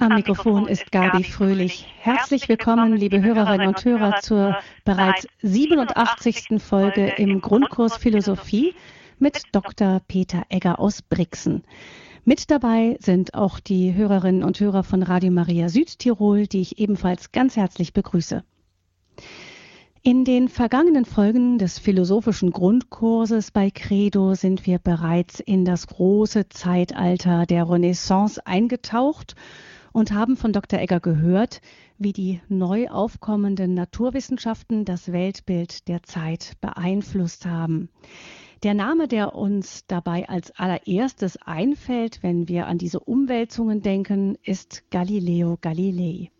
Am Mikrofon ist Gabi Fröhlich. Herzlich willkommen, liebe Hörerinnen und Hörer, zur bereits 87. Folge im Grundkurs Philosophie mit Dr. Peter Egger aus Brixen. Mit dabei sind auch die Hörerinnen und Hörer von Radio Maria Südtirol, die ich ebenfalls ganz herzlich begrüße. In den vergangenen Folgen des philosophischen Grundkurses bei Credo sind wir bereits in das große Zeitalter der Renaissance eingetaucht und haben von Dr. Egger gehört, wie die neu aufkommenden Naturwissenschaften das Weltbild der Zeit beeinflusst haben. Der Name, der uns dabei als allererstes einfällt, wenn wir an diese Umwälzungen denken, ist Galileo Galilei.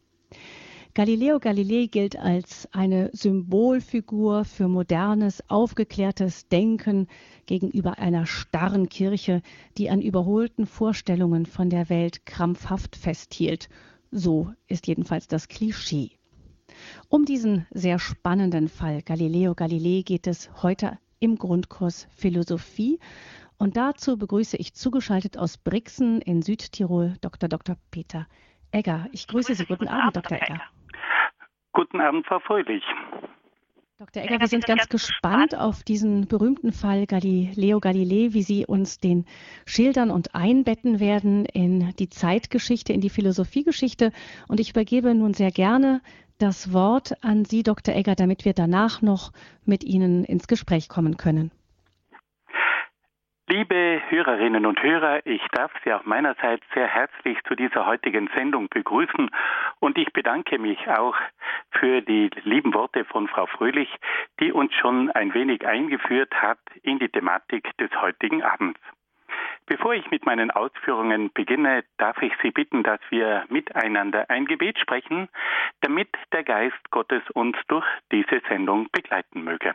Galileo Galilei gilt als eine Symbolfigur für modernes, aufgeklärtes Denken gegenüber einer starren Kirche, die an überholten Vorstellungen von der Welt krampfhaft festhielt. So ist jedenfalls das Klischee. Um diesen sehr spannenden Fall Galileo Galilei geht es heute im Grundkurs Philosophie. Und dazu begrüße ich zugeschaltet aus Brixen in Südtirol Dr. Dr. Peter Egger. Ich grüße Sie. Guten Abend, Dr. Egger. Guten Abend, Frau Fröhlich. Dr. Egger, wir sind ganz gespannt auf diesen berühmten Fall Galileo Galilei, wie Sie uns den schildern und einbetten werden in die Zeitgeschichte, in die Philosophiegeschichte. Und ich übergebe nun sehr gerne das Wort an Sie, Dr. Egger, damit wir danach noch mit Ihnen ins Gespräch kommen können. Liebe Hörerinnen und Hörer, ich darf Sie auch meinerseits sehr herzlich zu dieser heutigen Sendung begrüßen und ich bedanke mich auch für die lieben Worte von Frau Fröhlich, die uns schon ein wenig eingeführt hat in die Thematik des heutigen Abends. Bevor ich mit meinen Ausführungen beginne, darf ich Sie bitten, dass wir miteinander ein Gebet sprechen, damit der Geist Gottes uns durch diese Sendung begleiten möge.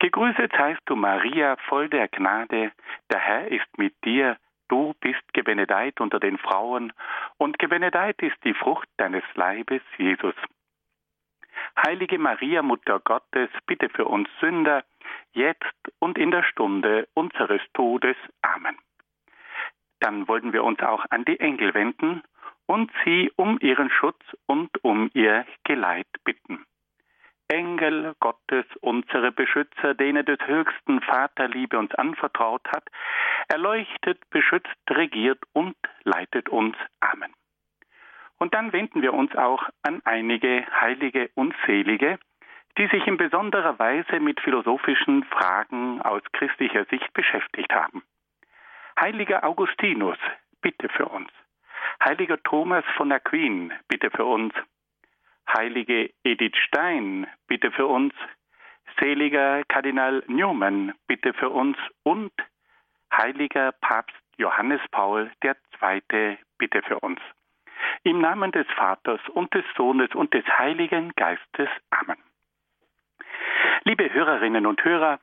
Gegrüßet seist du, Maria, voll der Gnade, der Herr ist mit dir, du bist gebenedeit unter den Frauen, und gebenedeit ist die Frucht deines Leibes, Jesus. Heilige Maria, Mutter Gottes, bitte für uns Sünder, jetzt und in der Stunde unseres Todes. Amen. Dann wollen wir uns auch an die Engel wenden und sie um ihren Schutz und um ihr Geleit bitten. Engel Gottes, unsere Beschützer, denen des höchsten Vaterliebe uns anvertraut hat, erleuchtet, beschützt, regiert und leitet uns. Amen. Und dann wenden wir uns auch an einige Heilige und Selige, die sich in besonderer Weise mit philosophischen Fragen aus christlicher Sicht beschäftigt haben. Heiliger Augustinus, bitte für uns. Heiliger Thomas von Aquin, bitte für uns. Heilige Edith Stein, bitte für uns. Seliger Kardinal Newman, bitte für uns. Und Heiliger Papst Johannes Paul II, bitte für uns. Im Namen des Vaters und des Sohnes und des Heiligen Geistes. Amen. Liebe Hörerinnen und Hörer,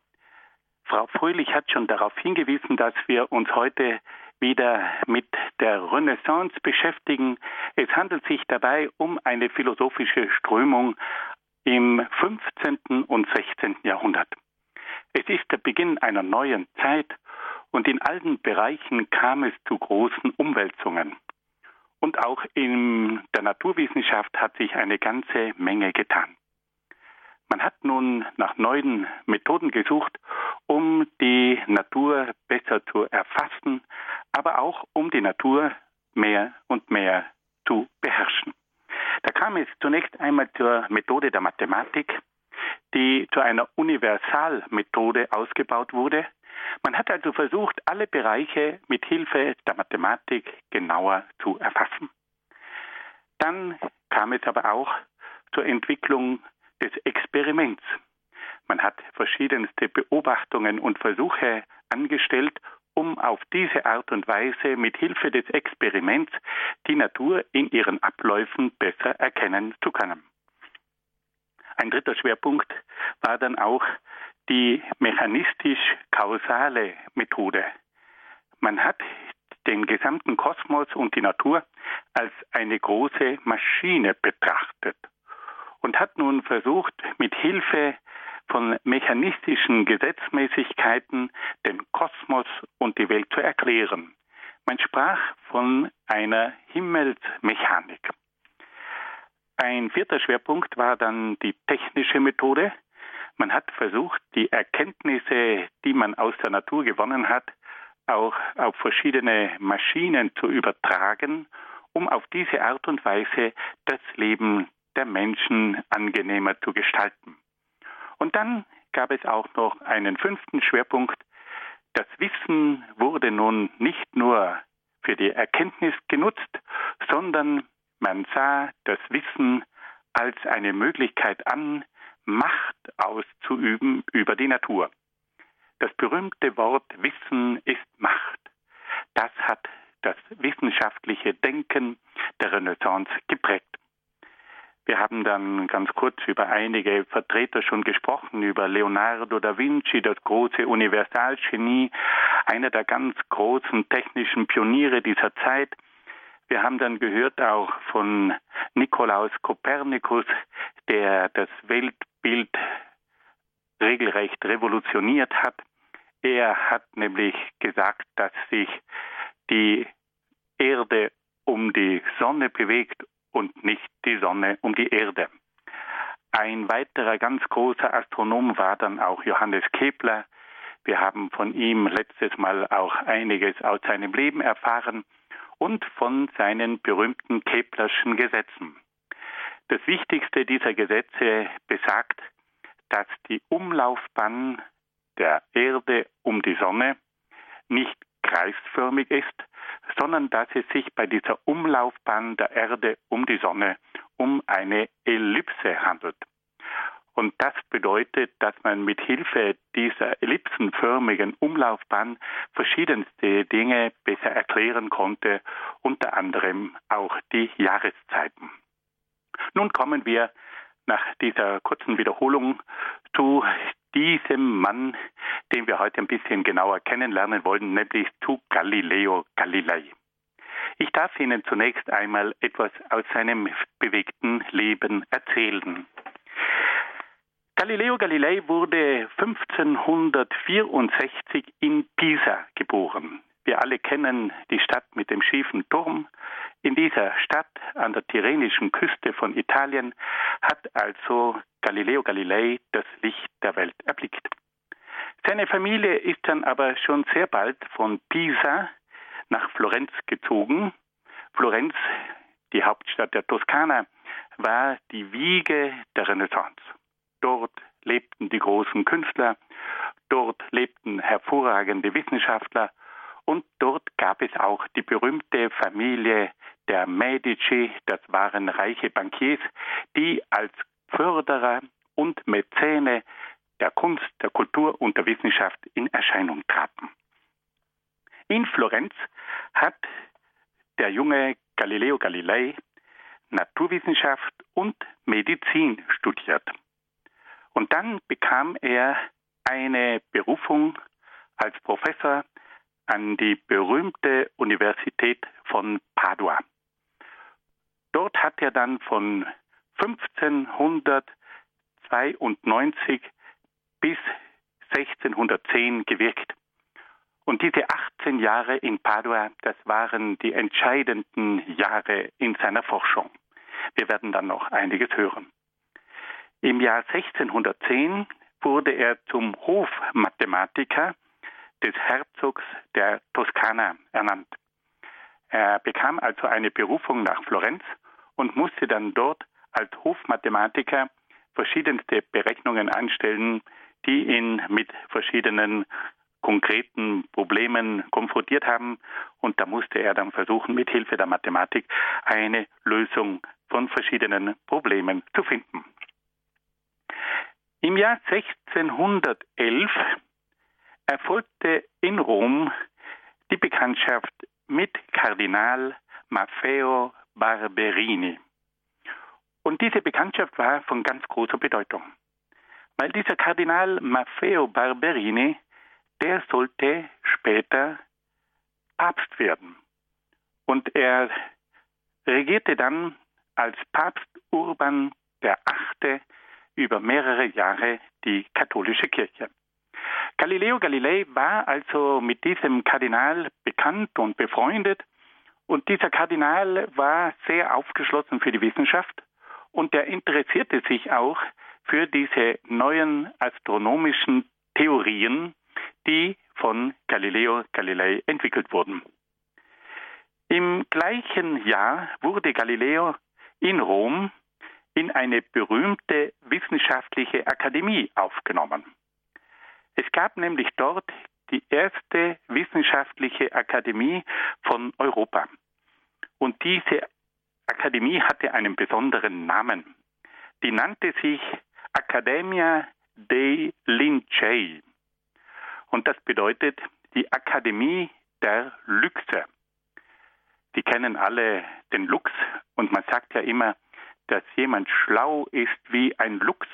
Frau Fröhlich hat schon darauf hingewiesen, dass wir uns heute wieder mit der Renaissance beschäftigen. Es handelt sich dabei um eine philosophische Strömung im 15. und 16. Jahrhundert. Es ist der Beginn einer neuen Zeit und in allen Bereichen kam es zu großen Umwälzungen. Und auch in der Naturwissenschaft hat sich eine ganze Menge getan. Man hat nun nach neuen Methoden gesucht, um die Natur besser zu erfassen, aber auch um die Natur mehr und mehr zu beherrschen. Da kam es zunächst einmal zur Methode der Mathematik, die zu einer Universalmethode ausgebaut wurde. Man hat also versucht, alle Bereiche mit Hilfe der Mathematik genauer zu erfassen. Dann kam es aber auch zur Entwicklung des Experiments. Man hat verschiedenste Beobachtungen und Versuche angestellt, um auf diese Art und Weise mit Hilfe des Experiments die Natur in ihren Abläufen besser erkennen zu können. Ein dritter Schwerpunkt war dann auch die mechanistisch-kausale Methode. Man hat den gesamten Kosmos und die Natur als eine große Maschine betrachtet und hat nun versucht, mit Hilfe von mechanistischen Gesetzmäßigkeiten den Kosmos und die Welt zu erklären. Man sprach von einer Himmelsmechanik. Ein vierter Schwerpunkt war dann die technische Methode. Man hat versucht, die Erkenntnisse, die man aus der Natur gewonnen hat, auch auf verschiedene Maschinen zu übertragen, um auf diese Art und Weise das Leben der Menschen angenehmer zu gestalten. Und dann gab es auch noch einen fünften Schwerpunkt. Das Wissen wurde nun nicht nur für die Erkenntnis genutzt, sondern man sah das Wissen als eine Möglichkeit an, Macht auszuüben über die Natur. Das berühmte Wort Wissen ist Macht. Das hat das wissenschaftliche Denken der Renaissance geprägt. Wir haben dann ganz kurz über einige Vertreter schon gesprochen, über Leonardo da Vinci, das große Universalgenie, einer der ganz großen technischen Pioniere dieser Zeit. Wir haben dann gehört auch von Nikolaus Kopernikus, der das Weltbild regelrecht revolutioniert hat. Er hat nämlich gesagt, dass sich die Erde um die Sonne bewegt und nicht die Sonne um die Erde. Ein weiterer ganz großer Astronom war dann auch Johannes Kepler. Wir haben von ihm letztes Mal auch einiges aus seinem Leben erfahren und von seinen berühmten Keplerschen Gesetzen. Das wichtigste dieser Gesetze besagt, dass die Umlaufbahn der Erde um die Sonne nicht kreisförmig ist, sondern dass es sich bei dieser Umlaufbahn der Erde um die Sonne um eine Ellipse handelt. Und das bedeutet, dass man mit Hilfe dieser ellipsenförmigen Umlaufbahn verschiedenste Dinge besser erklären konnte, unter anderem auch die Jahreszeiten. Nun kommen wir nach dieser kurzen Wiederholung zu diesem Mann, den wir heute ein bisschen genauer kennenlernen wollen, nämlich zu Galileo Galilei. Ich darf Ihnen zunächst einmal etwas aus seinem bewegten Leben erzählen. Galileo Galilei wurde 1564 in Pisa geboren. Wir alle kennen die Stadt mit dem schiefen Turm. In dieser Stadt an der Tyrrhenischen Küste von Italien hat also Galileo Galilei das Licht der Welt erblickt. Seine Familie ist dann aber schon sehr bald von Pisa nach Florenz gezogen. Florenz, die Hauptstadt der Toskana, war die Wiege der Renaissance. Dort lebten die großen Künstler, dort lebten hervorragende Wissenschaftler und dort gab es auch die berühmte Familie der Medici, das waren reiche Bankiers, die als Förderer und Mäzene der Kunst, der Kultur und der Wissenschaft in Erscheinung traten. In Florenz hat der junge Galileo Galilei Naturwissenschaft und Medizin studiert. Und dann bekam er eine Berufung als Professor an die berühmte Universität von Padua. Dort hat er dann von 1592 bis 1610 gewirkt. Und diese 18 Jahre in Padua, das waren die entscheidenden Jahre in seiner Forschung. Wir werden dann noch einiges hören. Im Jahr 1610 wurde er zum Hofmathematiker des Herzogs der Toskana ernannt. Er bekam also eine Berufung nach Florenz und musste dann dort als Hofmathematiker verschiedenste Berechnungen anstellen, die ihn mit verschiedenen konkreten Problemen konfrontiert haben. Und da musste er dann versuchen, mit Hilfe der Mathematik eine Lösung von verschiedenen Problemen zu finden. Im Jahr 1611 erfolgte in Rom die Bekanntschaft mit Kardinal Maffeo Barberini. Und diese Bekanntschaft war von ganz großer Bedeutung, weil dieser Kardinal Maffeo Barberini, der sollte später Papst werden. Und er regierte dann als Papst Urban VIII. über mehrere Jahre die katholische Kirche. Galileo Galilei war also mit diesem Kardinal bekannt und befreundet und dieser Kardinal war sehr aufgeschlossen für die Wissenschaft und er interessierte sich auch für diese neuen astronomischen Theorien, die von Galileo Galilei entwickelt wurden. Im gleichen Jahr wurde Galileo in Rom in eine berühmte wissenschaftliche Akademie aufgenommen. Es gab nämlich dort die erste wissenschaftliche Akademie von Europa. Und diese Akademie hatte einen besonderen Namen. Die nannte sich Academia dei Lincei. Und das bedeutet die Akademie der Luchse. Die kennen alle den Luchs und man sagt ja immer, dass jemand schlau ist wie ein Luchs.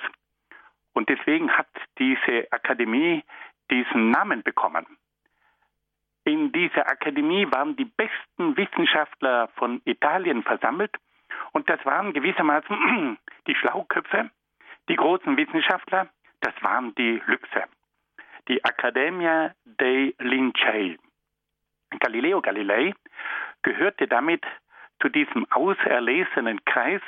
Und deswegen hat diese Akademie diesen Namen bekommen. In dieser Akademie waren die besten Wissenschaftler von Italien versammelt und das waren gewissermaßen die Schlauköpfe, die großen Wissenschaftler, das waren die Luchse. Die Accademia dei Lincei. Galileo Galilei gehörte damit zu diesem auserlesenen Kreis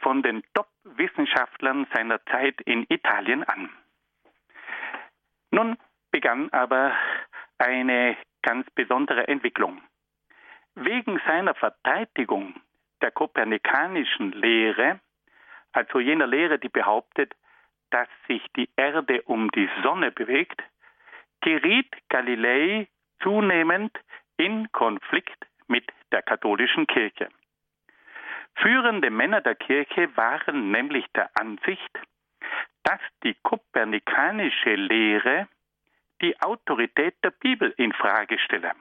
von den Top-Wissenschaftlern seiner Zeit in Italien an. Nun begann aber eine ganz besondere Entwicklung. Wegen seiner Verteidigung der kopernikanischen Lehre, also jener Lehre, die behauptet, dass sich die Erde um die Sonne bewegt, geriet Galilei zunehmend in Konflikt mit der katholischen Kirche. Führende Männer der Kirche waren nämlich der Ansicht, dass die kopernikanische Lehre die Autorität der Bibel in Frage stelle.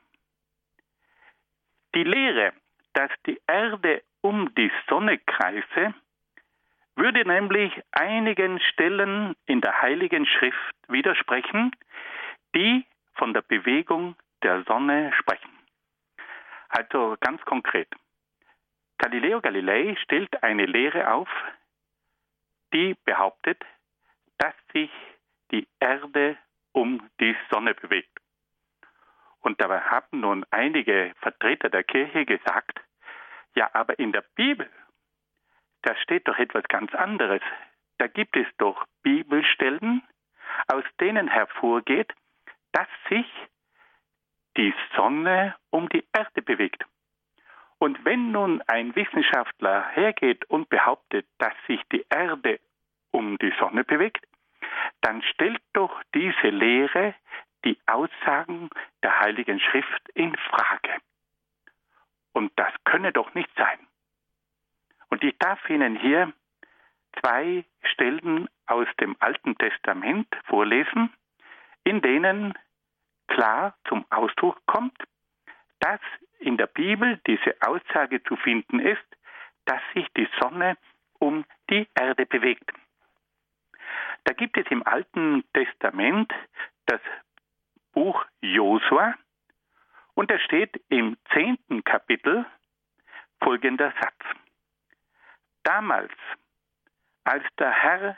Die Lehre, dass die Erde um die Sonne kreise, würde nämlich einigen Stellen in der Heiligen Schrift widersprechen, die von der Bewegung der Sonne sprechen. Also ganz konkret. Galileo Galilei stellt eine Lehre auf, die behauptet, dass sich die Erde um die Sonne bewegt. Und dabei haben nun einige Vertreter der Kirche gesagt, ja, aber in der Bibel, da steht doch etwas ganz anderes. Da gibt es doch Bibelstellen, aus denen hervorgeht, dass sich die Sonne um die Erde bewegt. Und wenn nun ein Wissenschaftler hergeht und behauptet, dass sich die Erde um die Sonne bewegt, dann stellt doch diese Lehre die Aussagen der Heiligen Schrift in Frage. Und das könne doch nicht sein. Und ich darf Ihnen hier zwei Stellen aus dem Alten Testament vorlesen, in denen klar zum Ausdruck kommt, dass in der Bibel diese Aussage zu finden ist, dass sich die Sonne um die Erde bewegt. Da gibt es im Alten Testament das Buch Josua und da steht im zehnten Kapitel folgender Satz. Damals, als der Herr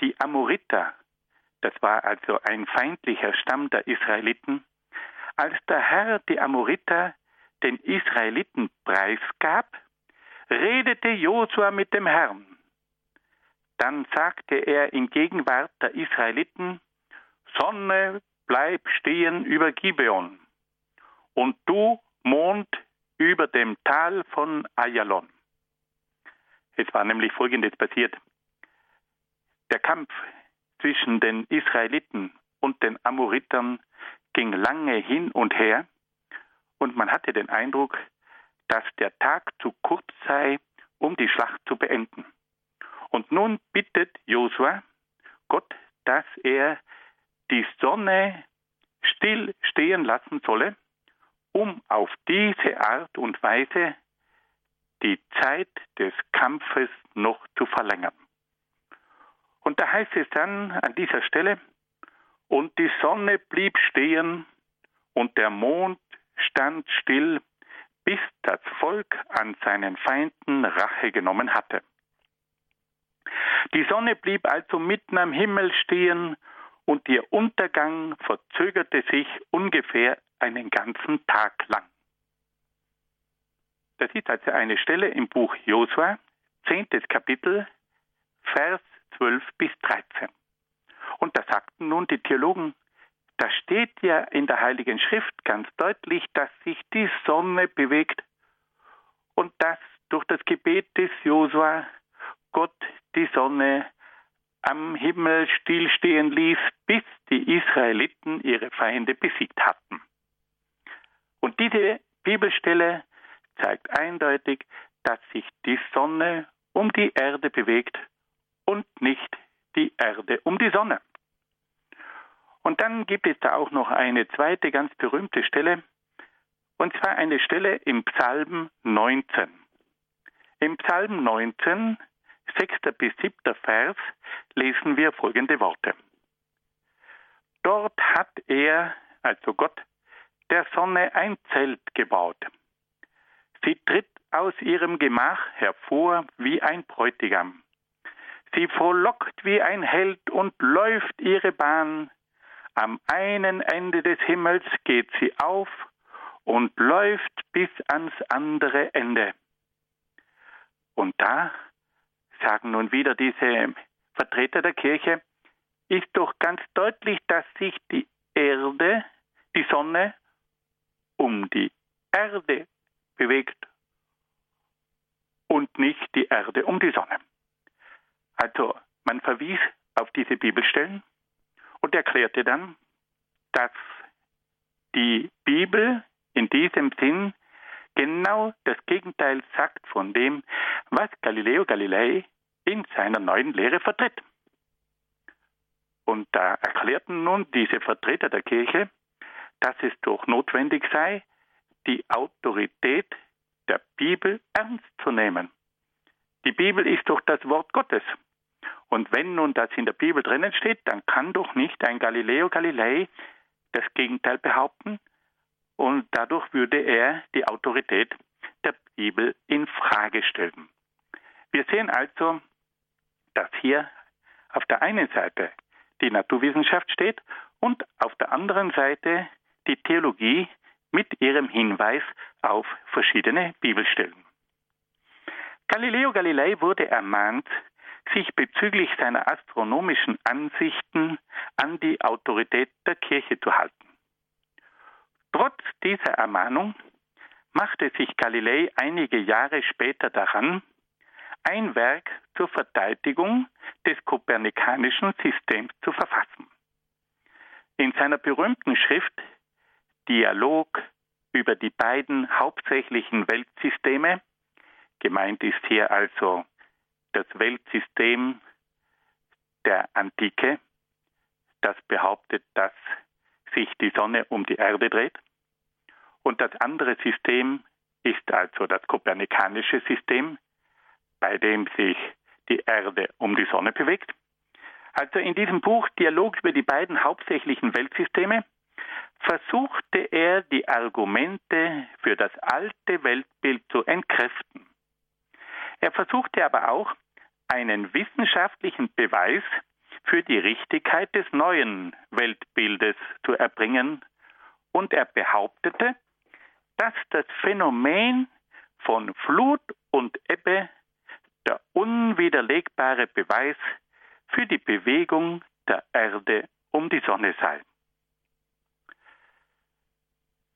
die Amoriter, das war also ein feindlicher Stamm der Israeliten, als der Herr die Amoriter den Israeliten preisgab, redete Josua mit dem Herrn. Dann sagte er in Gegenwart der Israeliten, Sonne, bleib stehen über Gibeon und du, Mond, über dem Tal von Ayalon. Es war nämlich Folgendes passiert. Der Kampf zwischen den Israeliten und den Amoritern ging lange hin und her und man hatte den Eindruck, dass der Tag zu kurz sei, um die Schlacht zu beenden. Und nun bittet Josua Gott, dass er die Sonne still stehen lassen solle, um auf diese Art und Weise die Zeit des Kampfes noch zu verlängern. Und da heißt es dann an dieser Stelle, und die Sonne blieb stehen und der Mond stand still, bis das Volk an seinen Feinden Rache genommen hatte. Die Sonne blieb also mitten am Himmel stehen und ihr Untergang verzögerte sich ungefähr einen ganzen Tag lang. Das ist also eine Stelle im Buch Josua, 10. Kapitel, Vers 12 bis 13. Und da sagten nun die Theologen, da steht ja in der Heiligen Schrift ganz deutlich, dass sich die Sonne bewegt und dass durch das Gebet des Josua Gott die Sonne am Himmel stillstehen ließ, bis die Israeliten ihre Feinde besiegt hatten. Und diese Bibelstelle zeigt eindeutig, dass sich die Sonne um die Erde bewegt und nicht die Erde um die Sonne. Und dann gibt es da auch noch eine zweite ganz berühmte Stelle, und zwar eine Stelle im Psalm 19. Im Psalm 19, 6. bis 7. Vers, lesen wir folgende Worte. Dort hat er, also Gott, der Sonne ein Zelt gebaut. Sie tritt aus ihrem Gemach hervor wie ein Bräutigam. Sie frohlockt wie ein Held und läuft ihre Bahn. Am einen Ende des Himmels geht sie auf und läuft bis ans andere Ende. Und da sagen nun wieder diese Vertreter der Kirche, ist doch ganz deutlich, dass sich die Erde, die Sonne, um die Erde bewegt und nicht die Erde um die Sonne. Also man verwies auf diese Bibelstellen und erklärte dann, dass die Bibel in diesem Sinn genau das Gegenteil sagt von dem, was Galileo Galilei in seiner neuen Lehre vertritt. Und da erklärten nun diese Vertreter der Kirche, dass es doch notwendig sei, die Autorität der Bibel ernst zu nehmen. Die Bibel ist doch das Wort Gottes. Und wenn nun das in der Bibel drinnen steht, dann kann doch nicht ein Galileo Galilei das Gegenteil behaupten und dadurch würde er die Autorität der Bibel in Frage stellen. Wir sehen also, dass hier auf der einen Seite die Naturwissenschaft steht und auf der anderen Seite die Theologie mit ihrem Hinweis auf verschiedene Bibelstellen. Galileo Galilei wurde ermahnt, sich bezüglich seiner astronomischen Ansichten an die Autorität der Kirche zu halten. Trotz dieser Ermahnung machte sich Galilei einige Jahre später daran, ein Werk zur Verteidigung des kopernikanischen Systems zu verfassen. In seiner berühmten Schrift Dialog über die beiden hauptsächlichen Weltsysteme, gemeint ist hier also das Weltsystem der Antike, das behauptet, dass sich die Sonne um die Erde dreht. Und das andere System ist also das kopernikanische System, bei dem sich die Erde um die Sonne bewegt. Also in diesem Buch Dialog über die beiden hauptsächlichen Weltsysteme versuchte er die Argumente für das alte Weltbild zu entkräften. Er versuchte aber auch einen wissenschaftlichen Beweis für die Richtigkeit des neuen Weltbildes zu erbringen und er behauptete, dass das Phänomen von Flut und Ebbe der unwiderlegbare Beweis für die Bewegung der Erde um die Sonne sei.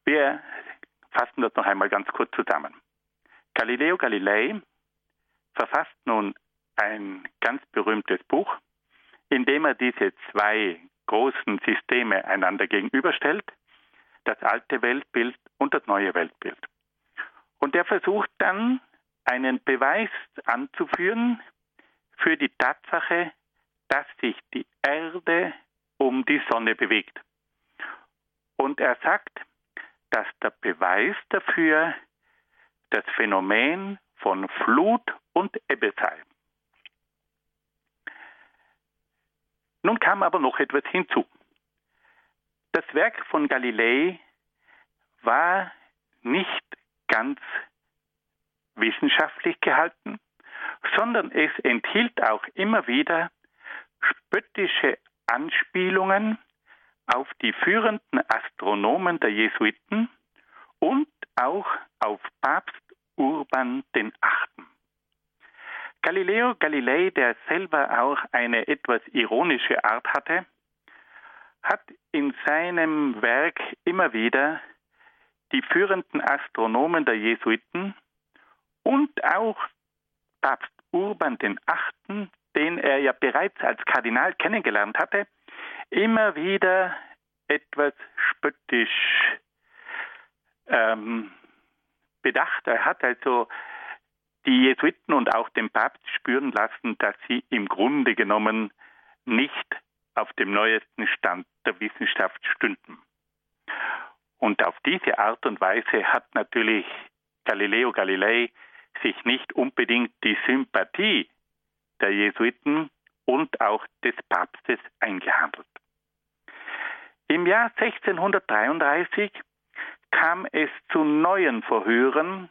Wir fassen das noch einmal ganz kurz zusammen. Galileo Galilei verfasst nun ein ganz berühmtes Buch, indem er diese zwei großen Systeme einander gegenüberstellt, das alte Weltbild und das neue Weltbild. Und er versucht dann einen Beweis anzuführen für die Tatsache, dass sich die Erde um die Sonne bewegt. Und er sagt, dass der Beweis dafür das Phänomen von Flut und Ebbe sei. Nun kam aber noch etwas hinzu. Das Werk von Galilei war nicht ganz wissenschaftlich gehalten, sondern es enthielt auch immer wieder spöttische Anspielungen auf die führenden Astronomen der Jesuiten und auch auf Papst Urban VIII. Galileo Galilei, der selber auch eine etwas ironische Art hatte, hat in seinem Werk immer wieder die führenden Astronomen der Jesuiten und auch Papst Urban VIII., den er ja bereits als Kardinal kennengelernt hatte, immer wieder etwas spöttisch ähm, bedacht. Er hat also die Jesuiten und auch den Papst spüren lassen, dass sie im Grunde genommen nicht auf dem neuesten Stand der Wissenschaft stünden. Und auf diese Art und Weise hat natürlich Galileo Galilei sich nicht unbedingt die Sympathie der Jesuiten und auch des Papstes eingehandelt. Im Jahr 1633 kam es zu neuen Verhören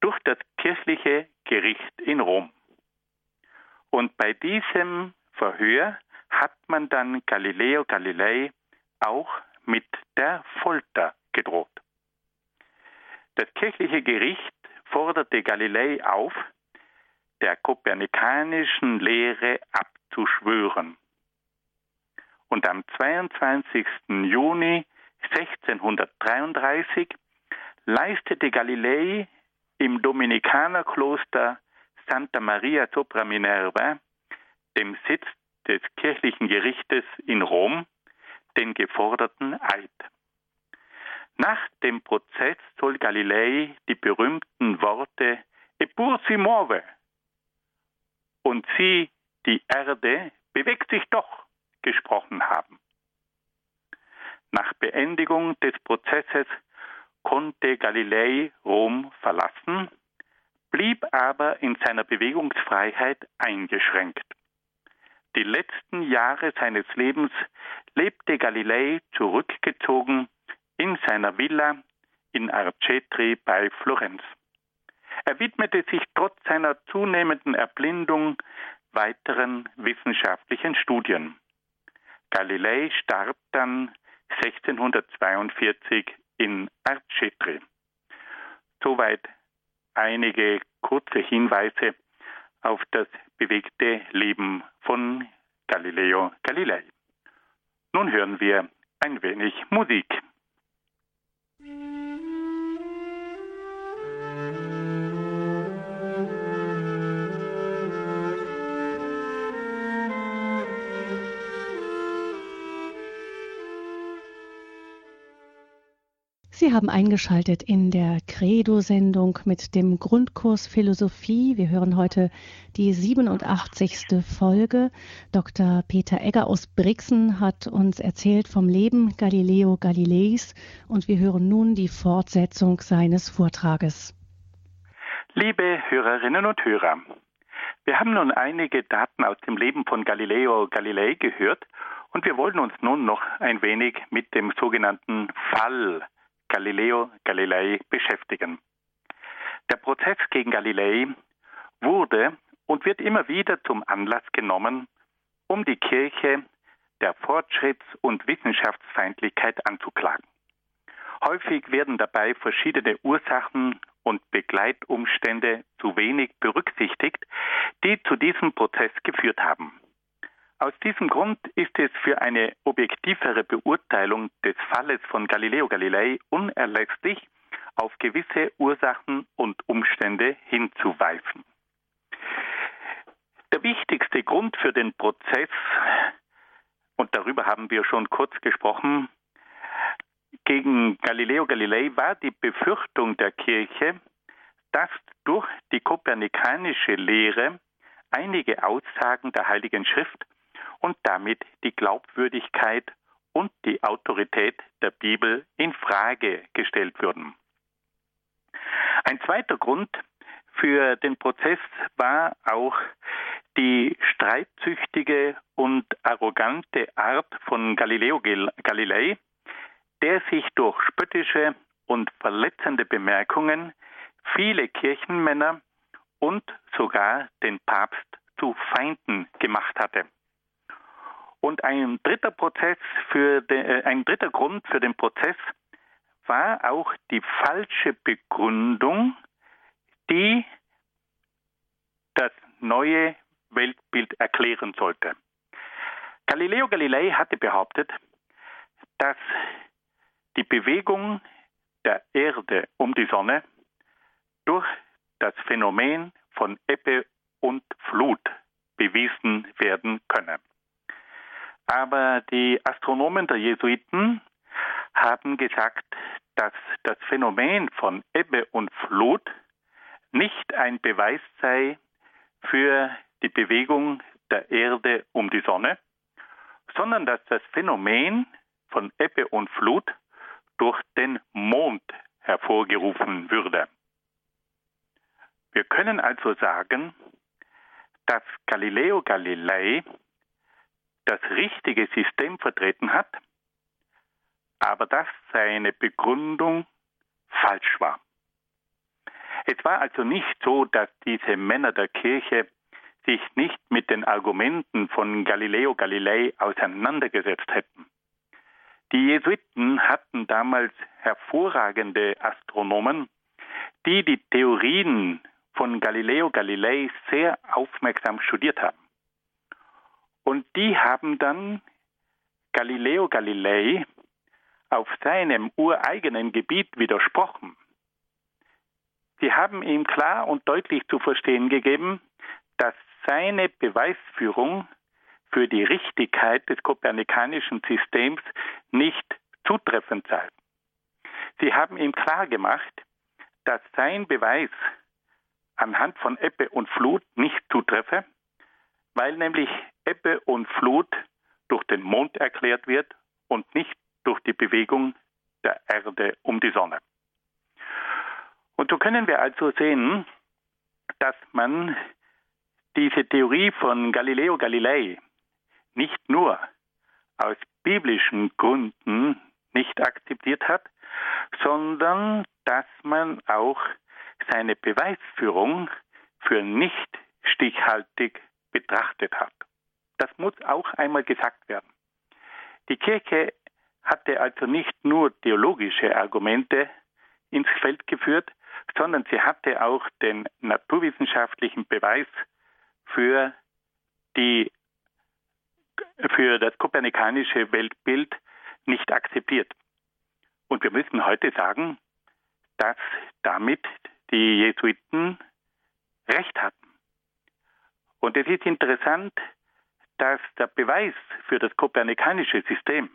durch das kirchliche Gericht in Rom. Und bei diesem Verhör hat man dann Galileo Galilei auch mit der Folter gedroht. Das kirchliche Gericht forderte Galilei auf, der kopernikanischen Lehre abzuschwören. Und am 22. Juni 1633 leistete Galilei im Dominikanerkloster Santa Maria sopra Minerva, dem Sitz des kirchlichen Gerichtes in Rom, den geforderten Eid. Nach dem Prozess soll Galilei die berühmten Worte Epur si muove und sie, die Erde, bewegt sich doch gesprochen haben. Nach Beendigung des Prozesses konnte Galilei Rom verlassen, blieb aber in seiner Bewegungsfreiheit eingeschränkt. Die letzten Jahre seines Lebens lebte Galilei zurückgezogen in seiner Villa in Arcetri bei Florenz. Er widmete sich trotz seiner zunehmenden Erblindung weiteren wissenschaftlichen Studien. Galilei starb dann 1642 in Arcetri. Soweit einige kurze Hinweise auf das bewegte Leben von Galileo Galilei. Nun hören wir ein wenig Musik. Haben eingeschaltet in der Credo-Sendung mit dem Grundkurs Philosophie. Wir hören heute die 87. Folge. Dr. Peter Egger aus Brixen hat uns erzählt vom Leben Galileo Galileis und wir hören nun die Fortsetzung seines Vortrages. Liebe Hörerinnen und Hörer, wir haben nun einige Daten aus dem Leben von Galileo Galilei gehört und wir wollen uns nun noch ein wenig mit dem sogenannten Fall Galileo Galilei beschäftigen. Der Prozess gegen Galilei wurde und wird immer wieder zum Anlass genommen, um die Kirche der Fortschritts- und Wissenschaftsfeindlichkeit anzuklagen. Häufig werden dabei verschiedene Ursachen und Begleitumstände zu wenig berücksichtigt, die zu diesem Prozess geführt haben. Aus diesem Grund ist es für eine objektivere Beurteilung des Falles von Galileo Galilei unerlässlich, auf gewisse Ursachen und Umstände hinzuweisen. Der wichtigste Grund für den Prozess, und darüber haben wir schon kurz gesprochen, gegen Galileo Galilei war die Befürchtung der Kirche, dass durch die kopernikanische Lehre einige Aussagen der Heiligen Schrift und damit die Glaubwürdigkeit und die Autorität der Bibel in Frage gestellt würden. Ein zweiter Grund für den Prozess war auch die streitsüchtige und arrogante Art von Galileo Galilei, der sich durch spöttische und verletzende Bemerkungen viele Kirchenmänner und sogar den Papst zu Feinden gemacht hatte. Und ein dritter Prozess für de, äh, ein dritter Grund für den Prozess war auch die falsche Begründung, die das neue Weltbild erklären sollte. Galileo Galilei hatte behauptet, dass die Bewegung der Erde um die Sonne durch das Phänomen von Ebbe und Flut bewiesen werden. Aber die Astronomen der Jesuiten haben gesagt, dass das Phänomen von Ebbe und Flut nicht ein Beweis sei für die Bewegung der Erde um die Sonne, sondern dass das Phänomen von Ebbe und Flut durch den Mond hervorgerufen würde. Wir können also sagen, dass Galileo Galilei das richtige System vertreten hat, aber dass seine Begründung falsch war. Es war also nicht so, dass diese Männer der Kirche sich nicht mit den Argumenten von Galileo Galilei auseinandergesetzt hätten. Die Jesuiten hatten damals hervorragende Astronomen, die die Theorien von Galileo Galilei sehr aufmerksam studiert haben. Und die haben dann Galileo Galilei auf seinem ureigenen Gebiet widersprochen. Sie haben ihm klar und deutlich zu verstehen gegeben, dass seine Beweisführung für die Richtigkeit des kopernikanischen Systems nicht zutreffend sei. Sie haben ihm klar gemacht, dass sein Beweis anhand von Ebbe und Flut nicht zutreffe, weil nämlich Ebbe und Flut durch den Mond erklärt wird und nicht durch die Bewegung der Erde um die Sonne. Und so können wir also sehen, dass man diese Theorie von Galileo Galilei nicht nur aus biblischen Gründen nicht akzeptiert hat, sondern dass man auch seine Beweisführung für nicht stichhaltig betrachtet hat. Das muss auch einmal gesagt werden. Die Kirche hatte also nicht nur theologische Argumente ins Feld geführt, sondern sie hatte auch den naturwissenschaftlichen Beweis für die für das kopernikanische Weltbild nicht akzeptiert. Und wir müssen heute sagen, dass damit die Jesuiten recht hatten. Und es ist interessant, dass der Beweis für das kopernikanische System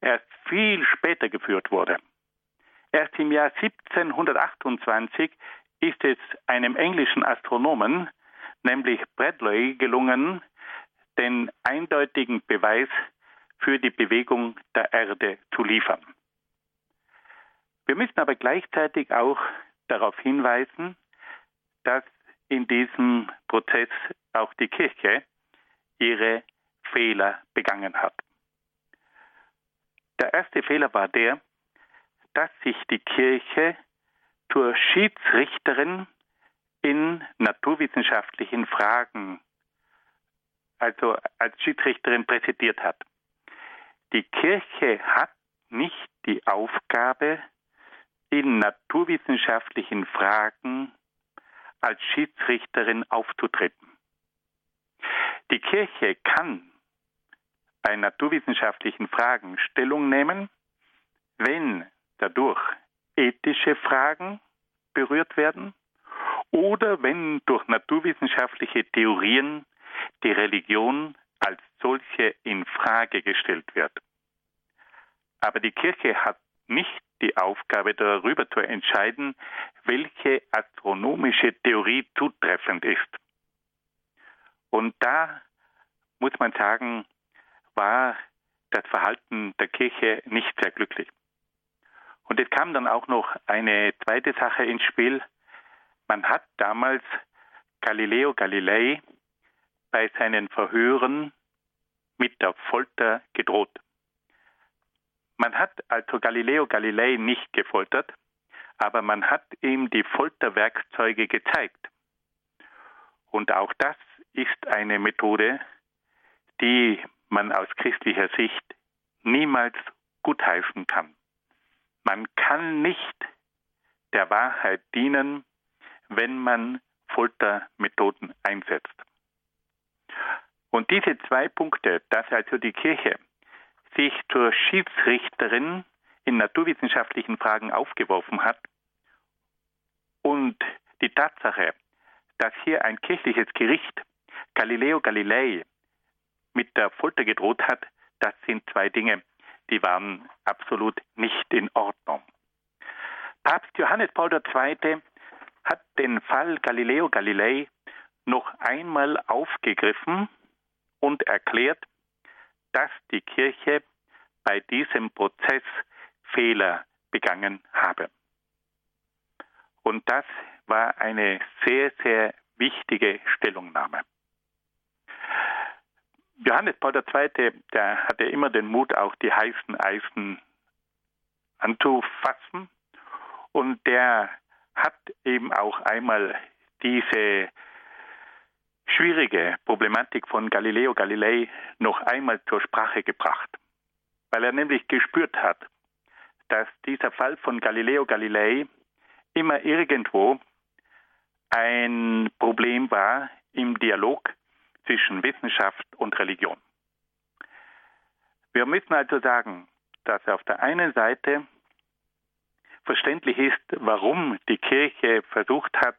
erst viel später geführt wurde. Erst im Jahr 1728 ist es einem englischen Astronomen, nämlich Bradley, gelungen, den eindeutigen Beweis für die Bewegung der Erde zu liefern. Wir müssen aber gleichzeitig auch darauf hinweisen, dass in diesem Prozess auch die Kirche ihre Fehler begangen hat. Der erste Fehler war der, dass sich die Kirche zur Schiedsrichterin in naturwissenschaftlichen Fragen, also als Schiedsrichterin präsidiert hat. Die Kirche hat nicht die Aufgabe, in naturwissenschaftlichen Fragen als Schiedsrichterin aufzutreten. Die Kirche kann bei naturwissenschaftlichen Fragen Stellung nehmen, wenn dadurch ethische Fragen berührt werden oder wenn durch naturwissenschaftliche Theorien die Religion als solche in Frage gestellt wird. Aber die Kirche hat nicht die Aufgabe darüber zu entscheiden, welche astronomische Theorie zutreffend ist. Und da muss man sagen, war das Verhalten der Kirche nicht sehr glücklich. Und es kam dann auch noch eine zweite Sache ins Spiel. Man hat damals Galileo Galilei bei seinen Verhören mit der Folter gedroht. Man hat also Galileo Galilei nicht gefoltert, aber man hat ihm die Folterwerkzeuge gezeigt. Und auch das ist eine Methode, die man aus christlicher Sicht niemals gutheißen kann. Man kann nicht der Wahrheit dienen, wenn man Foltermethoden einsetzt. Und diese zwei Punkte, dass also die Kirche sich zur Schiedsrichterin in naturwissenschaftlichen Fragen aufgeworfen hat und die Tatsache, dass hier ein kirchliches Gericht Galileo Galilei mit der Folter gedroht hat, das sind zwei Dinge, die waren absolut nicht in Ordnung. Papst Johannes Paul II. hat den Fall Galileo Galilei noch einmal aufgegriffen und erklärt, dass die Kirche bei diesem Prozess Fehler begangen habe. Und das war eine sehr, sehr wichtige Stellungnahme. Johannes Paul II., der hatte immer den Mut, auch die heißen Eisen anzufassen. Und der hat eben auch einmal diese schwierige Problematik von Galileo Galilei noch einmal zur Sprache gebracht, weil er nämlich gespürt hat, dass dieser Fall von Galileo Galilei immer irgendwo ein Problem war im Dialog zwischen Wissenschaft und Religion. Wir müssen also sagen, dass auf der einen Seite verständlich ist, warum die Kirche versucht hat,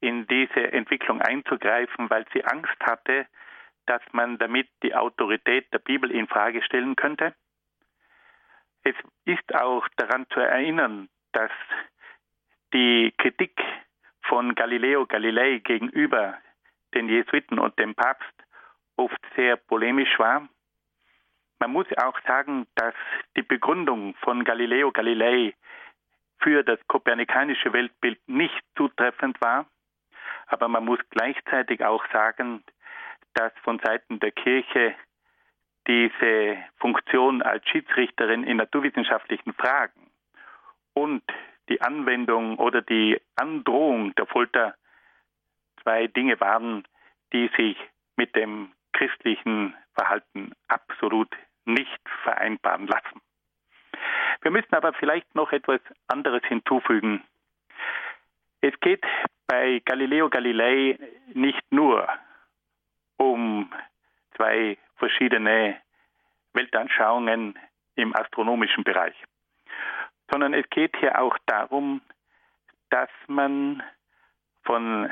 in diese Entwicklung einzugreifen, weil sie Angst hatte, dass man damit die Autorität der Bibel in Frage stellen könnte. Es ist auch daran zu erinnern, dass die Kritik von Galileo Galilei gegenüber den Jesuiten und dem Papst oft sehr polemisch war. Man muss auch sagen, dass die Begründung von Galileo Galilei für das kopernikanische Weltbild nicht zutreffend war. Aber man muss gleichzeitig auch sagen, dass von Seiten der Kirche diese Funktion als Schiedsrichterin in naturwissenschaftlichen Fragen und die Anwendung oder die Androhung der Folter zwei Dinge waren, die sich mit dem christlichen Verhalten absolut nicht vereinbaren lassen. Wir müssen aber vielleicht noch etwas anderes hinzufügen. Es geht bei Galileo Galilei nicht nur um zwei verschiedene Weltanschauungen im astronomischen Bereich, sondern es geht hier auch darum, dass man von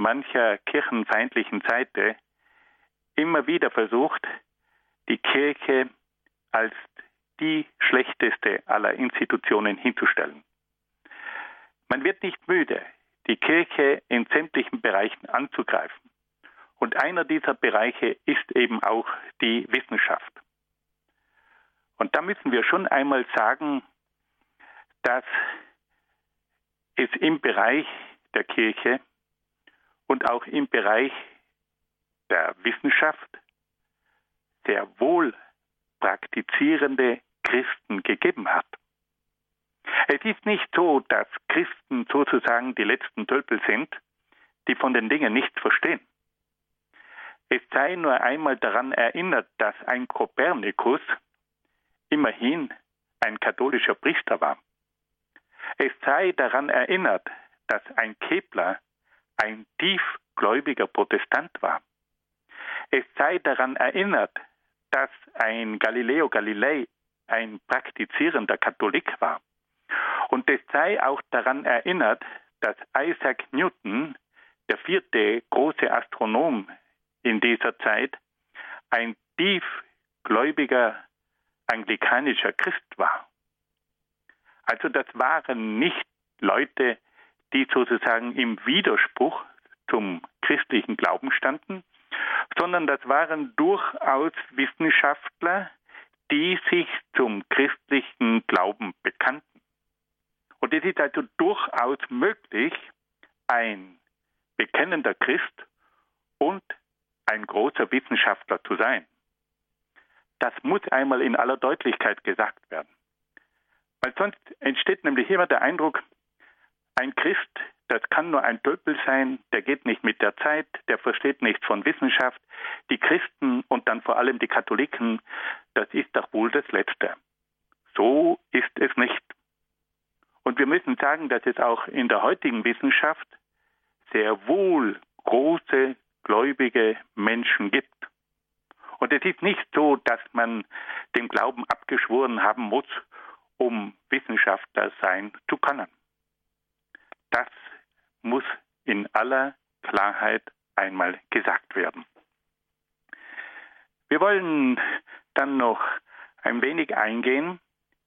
mancher kirchenfeindlichen Seite immer wieder versucht, die Kirche als die schlechteste aller Institutionen hinzustellen. Man wird nicht müde, die Kirche in sämtlichen Bereichen anzugreifen. Und einer dieser Bereiche ist eben auch die Wissenschaft. Und da müssen wir schon einmal sagen, dass es im Bereich der Kirche und auch im Bereich der Wissenschaft sehr wohl praktizierende Christen gegeben hat. Es ist nicht so, dass Christen sozusagen die letzten Tölpel sind, die von den Dingen nichts verstehen. Es sei nur einmal daran erinnert, dass ein Kopernikus immerhin ein katholischer Priester war. Es sei daran erinnert, dass ein Kepler ein tiefgläubiger Protestant war. Es sei daran erinnert, dass ein Galileo Galilei ein praktizierender Katholik war. Und es sei auch daran erinnert, dass Isaac Newton, der vierte große Astronom in dieser Zeit, ein tiefgläubiger anglikanischer Christ war. Also das waren nicht Leute, die sozusagen im Widerspruch zum christlichen Glauben standen, sondern das waren durchaus Wissenschaftler, die sich zum christlichen Glauben bekannten. Und es ist also durchaus möglich, ein bekennender Christ und ein großer Wissenschaftler zu sein. Das muss einmal in aller Deutlichkeit gesagt werden. Weil sonst entsteht nämlich immer der Eindruck, ein Christ, das kann nur ein Tölpel sein, der geht nicht mit der Zeit, der versteht nichts von Wissenschaft. Die Christen und dann vor allem die Katholiken, das ist doch wohl das Letzte. So ist es nicht. Und wir müssen sagen, dass es auch in der heutigen Wissenschaft sehr wohl große gläubige Menschen gibt. Und es ist nicht so, dass man dem Glauben abgeschworen haben muss, um Wissenschaftler sein zu können. Das muss in aller Klarheit einmal gesagt werden. Wir wollen dann noch ein wenig eingehen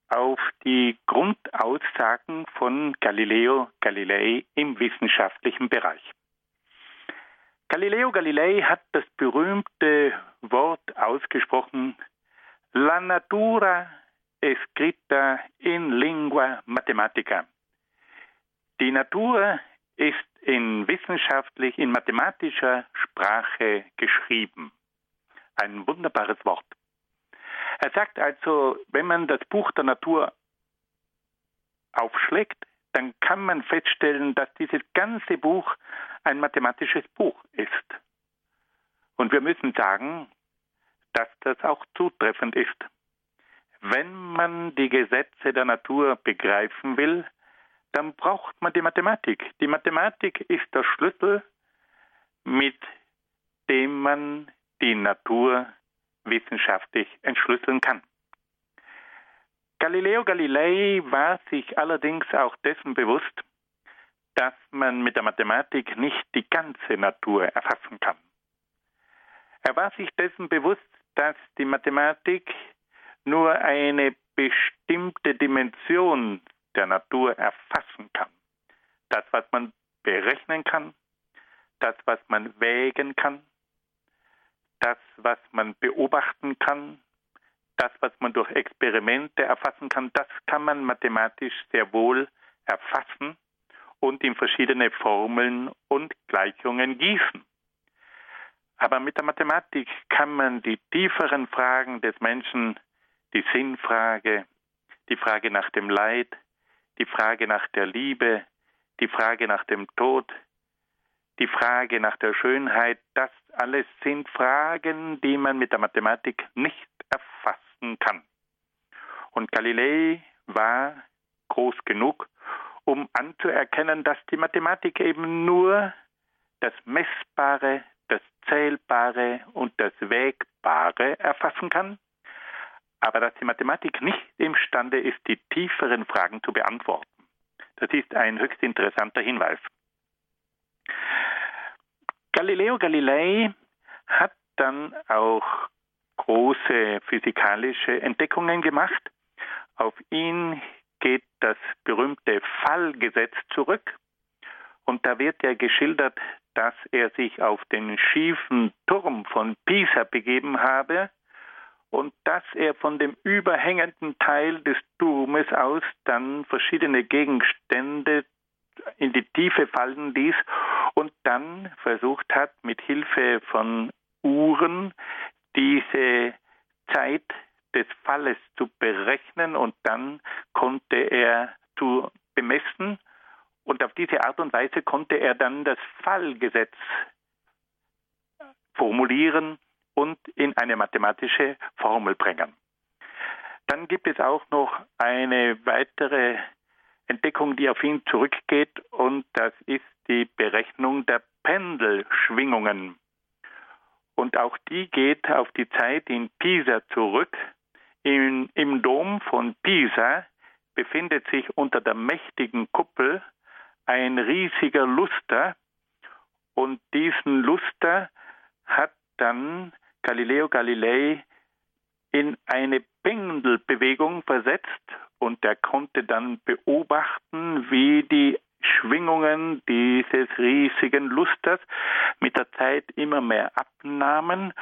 auf die Grundaussagen von Galileo Galilei im wissenschaftlichen Bereich. Galileo Galilei hat das berühmte Wort ausgesprochen, La natura escrita in lingua matematica. Die Natur ist in wissenschaftlich, in mathematischer Sprache geschrieben. Ein wunderbares Wort. Er sagt also, wenn man das Buch der Natur aufschlägt, dann kann man feststellen, dass dieses ganze Buch ein mathematisches Buch ist. Und wir müssen sagen, dass das auch zutreffend ist. Wenn man die Gesetze der Natur begreifen will, dann braucht man die Mathematik. Die Mathematik ist der Schlüssel, mit dem man die Natur wissenschaftlich entschlüsseln kann. Galileo Galilei war sich allerdings auch dessen bewusst, dass man mit der Mathematik nicht die ganze Natur erfassen kann. Er war sich dessen bewusst, dass die Mathematik nur eine bestimmte Dimension der Natur erfassen kann. Das, was man berechnen kann, das, was man wägen kann, das, was man beobachten kann, das, was man durch Experimente erfassen kann, das kann man mathematisch sehr wohl erfassen und in verschiedene Formeln und Gleichungen gießen. Aber mit der Mathematik kann man die tieferen Fragen des Menschen, die Sinnfrage, die Frage nach dem Leid, die Frage nach der Liebe, die Frage nach dem Tod, die Frage nach der Schönheit, das alles sind Fragen, die man mit der Mathematik nicht erfassen kann. Und Galilei war groß genug, um anzuerkennen, dass die Mathematik eben nur das Messbare, das Zählbare und das Wägbare erfassen kann, aber dass die Mathematik nicht imstande ist, die tieferen Fragen zu beantworten. Das ist ein höchst interessanter Hinweis. Galileo Galilei hat dann auch große physikalische Entdeckungen gemacht. Auf ihn geht das berühmte Fallgesetz zurück. Und da wird ja geschildert, dass er sich auf den schiefen Turm von Pisa begeben habe und dass er von dem überhängenden Teil des Turmes aus dann verschiedene Gegenstände in die Tiefe fallen ließ und dann versucht hat, mit Hilfe von Uhren diese Zeit des Falles zu berechnen und dann konnte er zu bemessen. Und auf diese Art und Weise konnte er dann das Fallgesetz formulieren und in eine mathematische Formel bringen. Dann gibt es auch noch eine weitere Entdeckung, die auf ihn zurückgeht, und das ist die Berechnung der Pendelschwingungen. Und auch die geht auf die Zeit in Pisa zurück. In, Im Dom von Pisa befindet sich unter der mächtigen Kuppel ein riesiger Luster. Und diesen Luster hat dann Galileo Galilei in eine Pendelbewegung versetzt und er konnte dann beobachten, wie die Schwingungen dieses riesigen Lusters mit der Zeit immer mehr abnahmen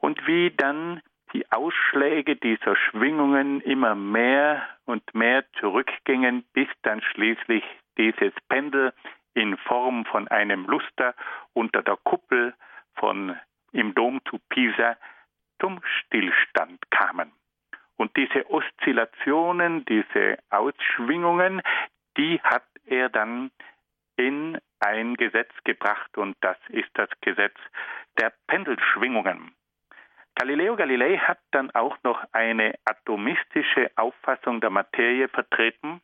und wie dann die Ausschläge dieser Schwingungen immer mehr und mehr zurückgingen, bis dann schließlich dieses Pendel in Form von einem Luster unter der Kuppel von im Dom zu Pisa zum Stillstand kamen. Und diese Oszillationen, diese Ausschwingungen, die hat er dann in ein Gesetz gebracht und das ist das Gesetz der Pendelschwingungen. Galileo Galilei hat dann auch noch eine atomistische Auffassung der Materie vertreten.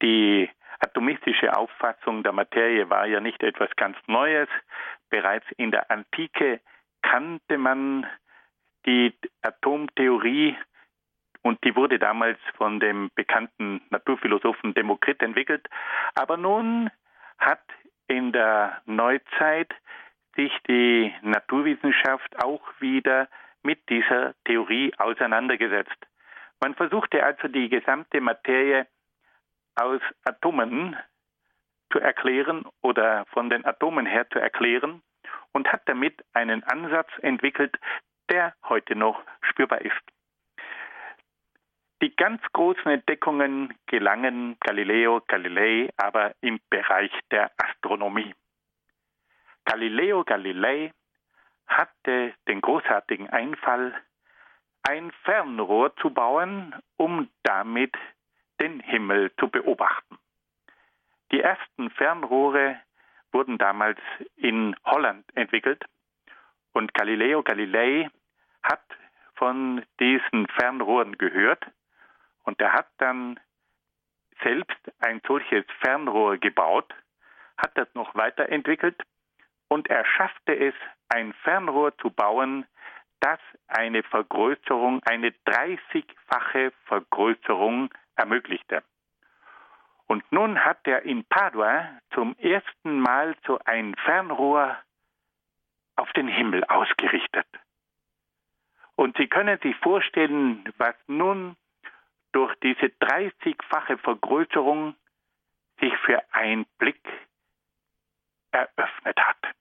Die atomistische Auffassung der Materie war ja nicht etwas ganz Neues. Bereits in der Antike kannte man die Atomtheorie und die wurde damals von dem bekannten Naturphilosophen Demokrit entwickelt. Aber nun hat in der Neuzeit sich die Naturwissenschaft auch wieder mit dieser Theorie auseinandergesetzt. Man versuchte also die gesamte Materie aus Atomen zu erklären oder von den Atomen her zu erklären und hat damit einen Ansatz entwickelt, der heute noch spürbar ist. Die ganz großen Entdeckungen gelangen Galileo Galilei aber im Bereich der Astronomie. Galileo Galilei hatte den großartigen Einfall, ein Fernrohr zu bauen, um damit den Himmel zu beobachten. Die ersten Fernrohre wurden damals in Holland entwickelt und Galileo Galilei hat von diesen Fernrohren gehört und er hat dann selbst ein solches Fernrohr gebaut, hat das noch weiterentwickelt und er schaffte es, ein Fernrohr zu bauen, das eine Vergrößerung, eine 30-fache Vergrößerung ermöglichte. Und nun hat er in Padua zum ersten Mal so ein Fernrohr auf den Himmel ausgerichtet. Und Sie können sich vorstellen, was nun durch diese 30-fache Vergrößerung sich für einen Blick eröffnet hat.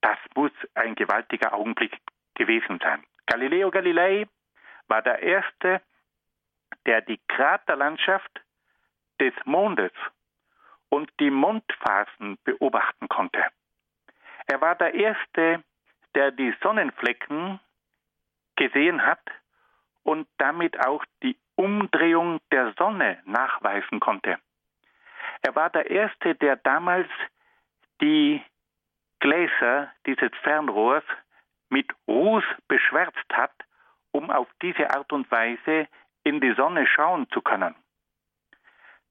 Das muss ein gewaltiger Augenblick gewesen sein. Galileo Galilei war der Erste, der die Kraterlandschaft des Mondes und die Mondphasen beobachten konnte. Er war der Erste, der die Sonnenflecken gesehen hat und damit auch die Umdrehung der Sonne nachweisen konnte. Er war der Erste, der damals die Gläser dieses Fernrohrs mit Ruß beschwärzt hat, um auf diese Art und Weise in die Sonne schauen zu können.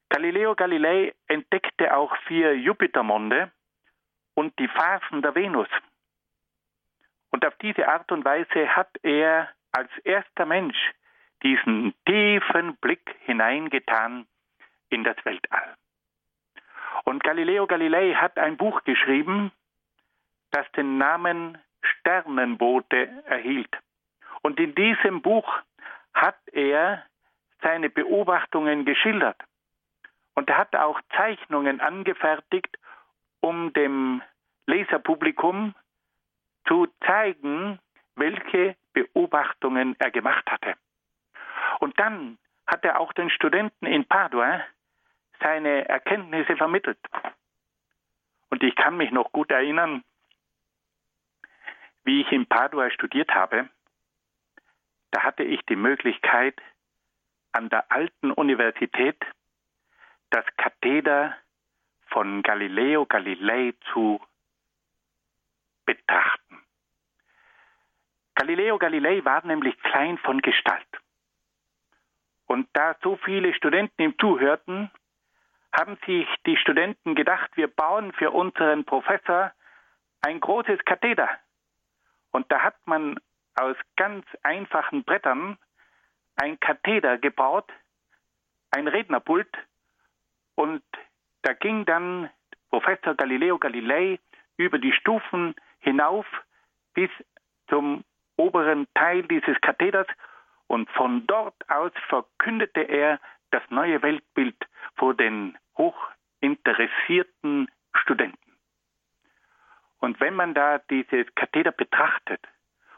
Galileo Galilei entdeckte auch vier Jupitermonde und die Phasen der Venus. Und auf diese Art und Weise hat er als erster Mensch diesen tiefen Blick hineingetan in das Weltall. Und Galileo Galilei hat ein Buch geschrieben, das den Namen Sternenboote erhielt. Und in diesem Buch hat er seine Beobachtungen geschildert. Und er hat auch Zeichnungen angefertigt, um dem Leserpublikum zu zeigen, welche Beobachtungen er gemacht hatte. Und dann hat er auch den Studenten in Padua seine Erkenntnisse vermittelt. Und ich kann mich noch gut erinnern, wie ich in Padua studiert habe. Da hatte ich die Möglichkeit, an der alten Universität das Katheder von Galileo Galilei zu betrachten. Galileo Galilei war nämlich klein von Gestalt. Und da so viele Studenten ihm zuhörten, haben sich die Studenten gedacht, wir bauen für unseren Professor ein großes Katheder. Und da hat man aus ganz einfachen Brettern ein Katheder gebaut, ein Rednerpult, und da ging dann Professor Galileo Galilei über die Stufen hinauf bis zum oberen Teil dieses Katheders und von dort aus verkündete er das neue Weltbild vor den hochinteressierten Studenten. Und wenn man da dieses Katheder betrachtet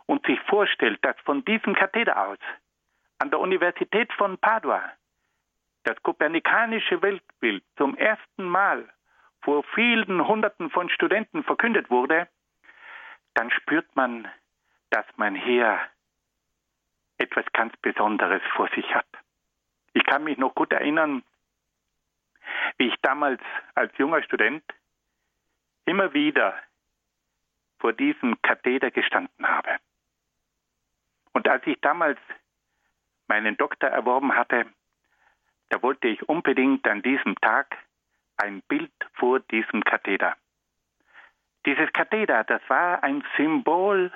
und sich vorstellt, dass von diesem Katheder aus an der Universität von Padua das kopernikanische Weltbild zum ersten Mal vor vielen Hunderten von Studenten verkündet wurde, dann spürt man, dass man hier etwas ganz Besonderes vor sich hat. Ich kann mich noch gut erinnern, wie ich damals als junger Student immer wieder vor diesem Katheder gestanden habe. Und als ich damals meinen Doktor erworben hatte, da wollte ich unbedingt an diesem Tag ein Bild vor diesem Katheder. Dieses Katheder, das war ein Symbol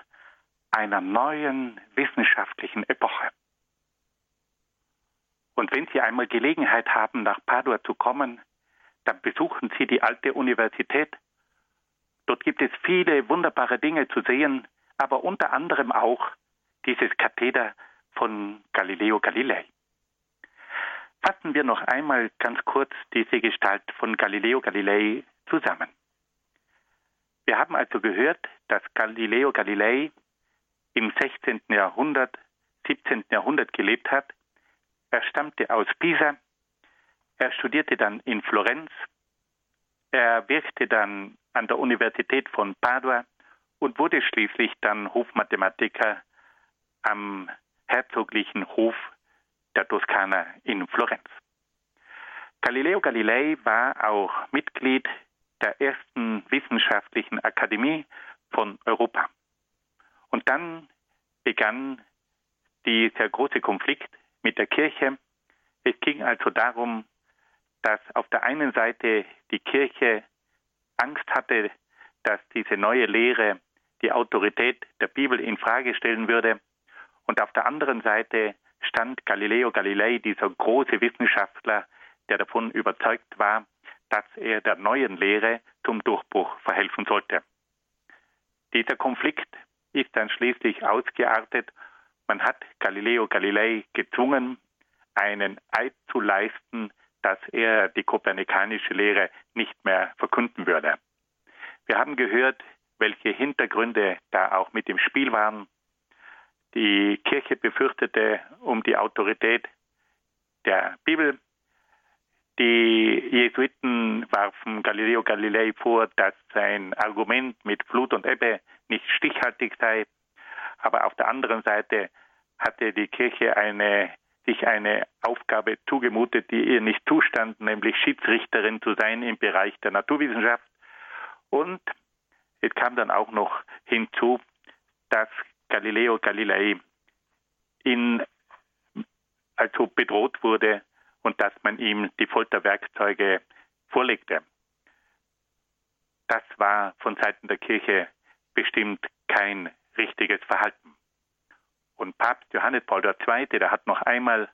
einer neuen wissenschaftlichen Epoche. Und wenn Sie einmal Gelegenheit haben, nach Padua zu kommen, dann besuchen Sie die alte Universität. Dort gibt es viele wunderbare Dinge zu sehen, aber unter anderem auch dieses Katheder von Galileo Galilei. Fassen wir noch einmal ganz kurz diese Gestalt von Galileo Galilei zusammen. Wir haben also gehört, dass Galileo Galilei im 16. Jahrhundert, 17. Jahrhundert gelebt hat. Er stammte aus Pisa. Er studierte dann in Florenz. Er wirkte dann an der Universität von Padua und wurde schließlich dann Hofmathematiker am herzoglichen Hof der Toskana in Florenz. Galileo Galilei war auch Mitglied der ersten wissenschaftlichen Akademie von Europa. Und dann begann dieser große Konflikt mit der Kirche. Es ging also darum, dass auf der einen Seite die Kirche Angst hatte, dass diese neue Lehre die Autorität der Bibel in Frage stellen würde. Und auf der anderen Seite stand Galileo Galilei, dieser große Wissenschaftler, der davon überzeugt war, dass er der neuen Lehre zum Durchbruch verhelfen sollte. Dieser Konflikt ist dann schließlich ausgeartet. Man hat Galileo Galilei gezwungen, einen Eid zu leisten, dass er die kopernikanische Lehre nicht mehr verkünden würde. Wir haben gehört, welche Hintergründe da auch mit im Spiel waren. Die Kirche befürchtete um die Autorität der Bibel. Die Jesuiten warfen Galileo Galilei vor, dass sein Argument mit Flut und Ebbe nicht stichhaltig sei. Aber auf der anderen Seite hatte die Kirche eine, sich eine Aufgabe zugemutet, die ihr nicht zustand, nämlich Schiedsrichterin zu sein im Bereich der Naturwissenschaft. Und es kam dann auch noch hinzu, dass Galileo Galilei in, also bedroht wurde und dass man ihm die Folterwerkzeuge vorlegte. Das war von Seiten der Kirche bestimmt kein richtiges Verhalten. Und Papst Johannes Paul II., der hat noch einmal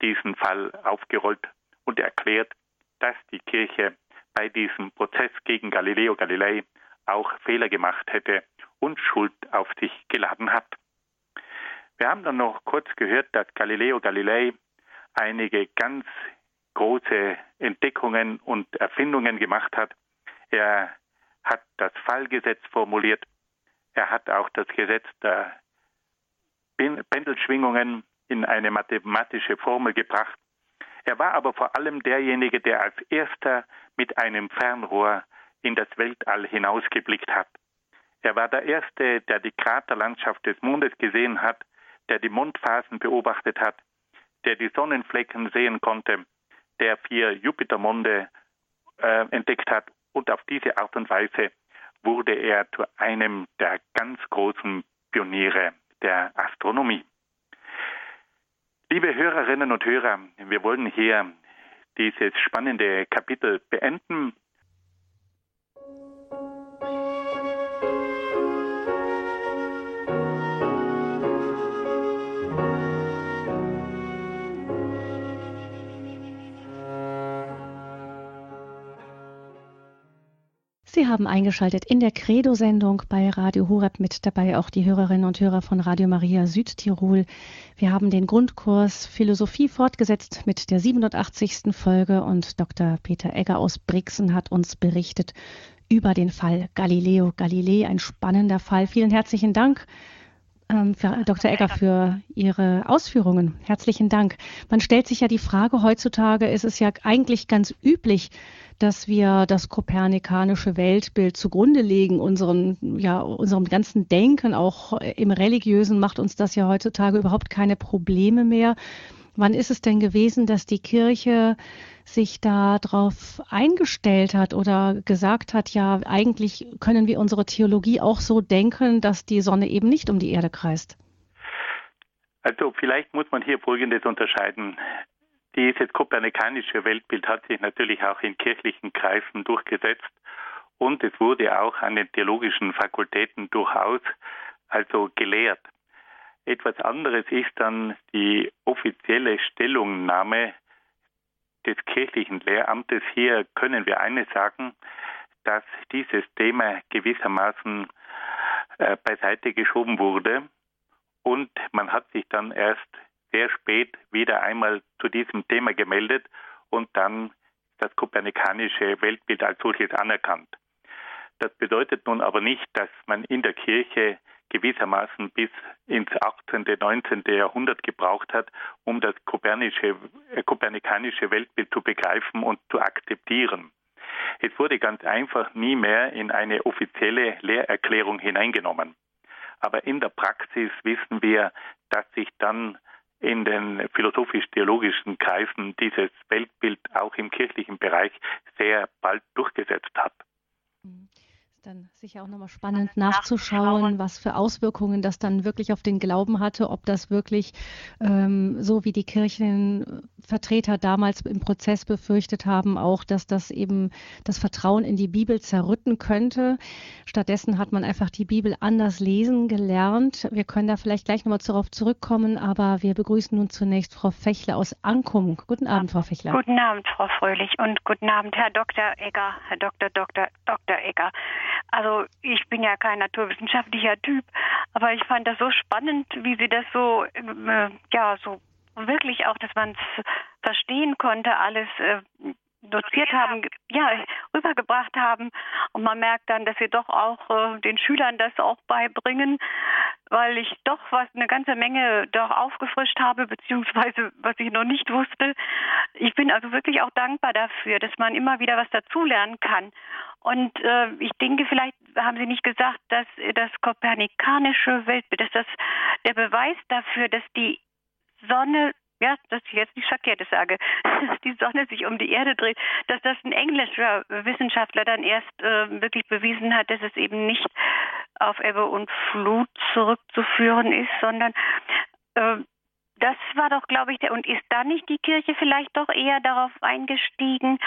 diesen Fall aufgerollt und erklärt, dass die Kirche bei diesem Prozess gegen Galileo Galilei auch Fehler gemacht hätte und Schuld auf sich geladen hat. Wir haben dann noch kurz gehört, dass Galileo Galilei einige ganz große Entdeckungen und Erfindungen gemacht hat. Er hat das Fallgesetz formuliert. Er hat auch das Gesetz der Pendelschwingungen in eine mathematische Formel gebracht. Er war aber vor allem derjenige, der als erster mit einem Fernrohr in das Weltall hinausgeblickt hat. Er war der Erste, der die Kraterlandschaft des Mondes gesehen hat, der die Mondphasen beobachtet hat, der die Sonnenflecken sehen konnte, der vier Jupitermonde äh, entdeckt hat und auf diese Art und Weise wurde er zu einem der ganz großen Pioniere der Astronomie. Liebe Hörerinnen und Hörer, wir wollen hier dieses spannende Kapitel beenden Sie haben eingeschaltet in der Credo-Sendung bei Radio Horeb mit dabei auch die Hörerinnen und Hörer von Radio Maria Südtirol. Wir haben den Grundkurs Philosophie fortgesetzt mit der 87. Folge und Dr. Peter Egger aus Brixen hat uns berichtet über den Fall Galileo Galilei. Ein spannender Fall. Vielen herzlichen Dank. Ähm, für Dr. Egger für Ihre Ausführungen. Herzlichen Dank. Man stellt sich ja die Frage, heutzutage ist es ja eigentlich ganz üblich, dass wir das kopernikanische Weltbild zugrunde legen, unseren, ja, unserem ganzen Denken, auch im religiösen macht uns das ja heutzutage überhaupt keine Probleme mehr. Wann ist es denn gewesen, dass die Kirche sich darauf eingestellt hat oder gesagt hat, ja, eigentlich können wir unsere Theologie auch so denken, dass die Sonne eben nicht um die Erde kreist? Also vielleicht muss man hier Folgendes unterscheiden. Dieses kopernikanische Weltbild hat sich natürlich auch in kirchlichen Kreisen durchgesetzt und es wurde auch an den theologischen Fakultäten durchaus also gelehrt. Etwas anderes ist dann die offizielle Stellungnahme des kirchlichen Lehramtes. Hier können wir eines sagen, dass dieses Thema gewissermaßen äh, beiseite geschoben wurde und man hat sich dann erst sehr spät wieder einmal zu diesem Thema gemeldet und dann das kopernikanische Weltbild als solches anerkannt. Das bedeutet nun aber nicht, dass man in der Kirche gewissermaßen bis ins 18., 19. Jahrhundert gebraucht hat, um das äh, kopernikanische Weltbild zu begreifen und zu akzeptieren. Es wurde ganz einfach nie mehr in eine offizielle Lehrerklärung hineingenommen. Aber in der Praxis wissen wir, dass sich dann in den philosophisch-theologischen Kreisen dieses Weltbild auch im kirchlichen Bereich sehr bald durchgesetzt hat. Mhm dann sicher auch nochmal spannend nachzuschauen, was für Auswirkungen das dann wirklich auf den Glauben hatte, ob das wirklich ähm, so wie die Kirchenvertreter damals im Prozess befürchtet haben, auch, dass das eben das Vertrauen in die Bibel zerrütten könnte. Stattdessen hat man einfach die Bibel anders lesen gelernt. Wir können da vielleicht gleich nochmal darauf zurückkommen, aber wir begrüßen nun zunächst Frau Fechler aus Ankum. Guten Abend, Frau Fechler. Guten Abend, Frau Fröhlich und guten Abend, Herr Dr. Egger, Herr Dr. Dr. Dr. Egger. Also ich bin ja kein naturwissenschaftlicher Typ, aber ich fand das so spannend, wie Sie das so, äh, ja, so wirklich auch, dass man es verstehen konnte, alles äh, doziert haben, ja, rübergebracht haben. Und man merkt dann, dass sie doch auch äh, den Schülern das auch beibringen, weil ich doch was eine ganze Menge doch aufgefrischt habe, beziehungsweise was ich noch nicht wusste. Ich bin also wirklich auch dankbar dafür, dass man immer wieder was dazulernen kann. Und äh, ich denke, vielleicht haben Sie nicht gesagt, dass das kopernikanische Weltbild, dass das der Beweis dafür, dass die Sonne ja, dass ich jetzt nicht Verkehrtes sage, dass die Sonne sich um die Erde dreht, dass das ein englischer Wissenschaftler dann erst äh, wirklich bewiesen hat, dass es eben nicht auf Ebbe und Flut zurückzuführen ist, sondern äh, das war doch, glaube ich, der, und ist da nicht die Kirche vielleicht doch eher darauf eingestiegen?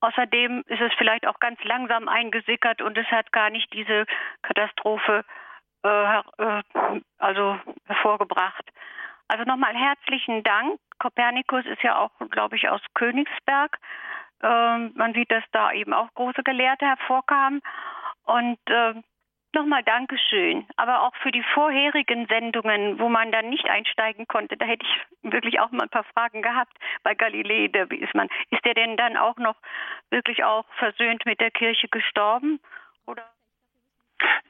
Außerdem ist es vielleicht auch ganz langsam eingesickert und es hat gar nicht diese Katastrophe äh, äh, also hervorgebracht. Also nochmal herzlichen Dank. Kopernikus ist ja auch, glaube ich, aus Königsberg. Ähm, man sieht, dass da eben auch große Gelehrte hervorkamen. Und äh, nochmal Dankeschön. Aber auch für die vorherigen Sendungen, wo man dann nicht einsteigen konnte, da hätte ich wirklich auch mal ein paar Fragen gehabt. Bei Galilei, da ist man, ist der denn dann auch noch wirklich auch versöhnt mit der Kirche gestorben? Oder?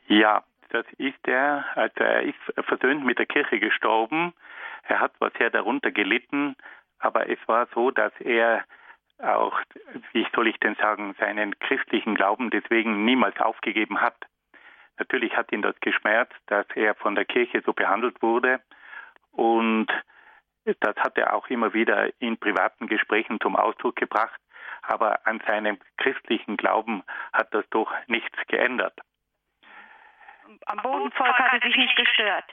Ja, das ist er. Also er ist versöhnt mit der Kirche gestorben. Er hat zwar sehr darunter gelitten, aber es war so, dass er auch, wie soll ich denn sagen, seinen christlichen Glauben deswegen niemals aufgegeben hat. Natürlich hat ihn das geschmerzt, dass er von der Kirche so behandelt wurde und das hat er auch immer wieder in privaten Gesprächen zum Ausdruck gebracht, aber an seinem christlichen Glauben hat das doch nichts geändert. Am Bodenvolk hat er sich nicht gestört.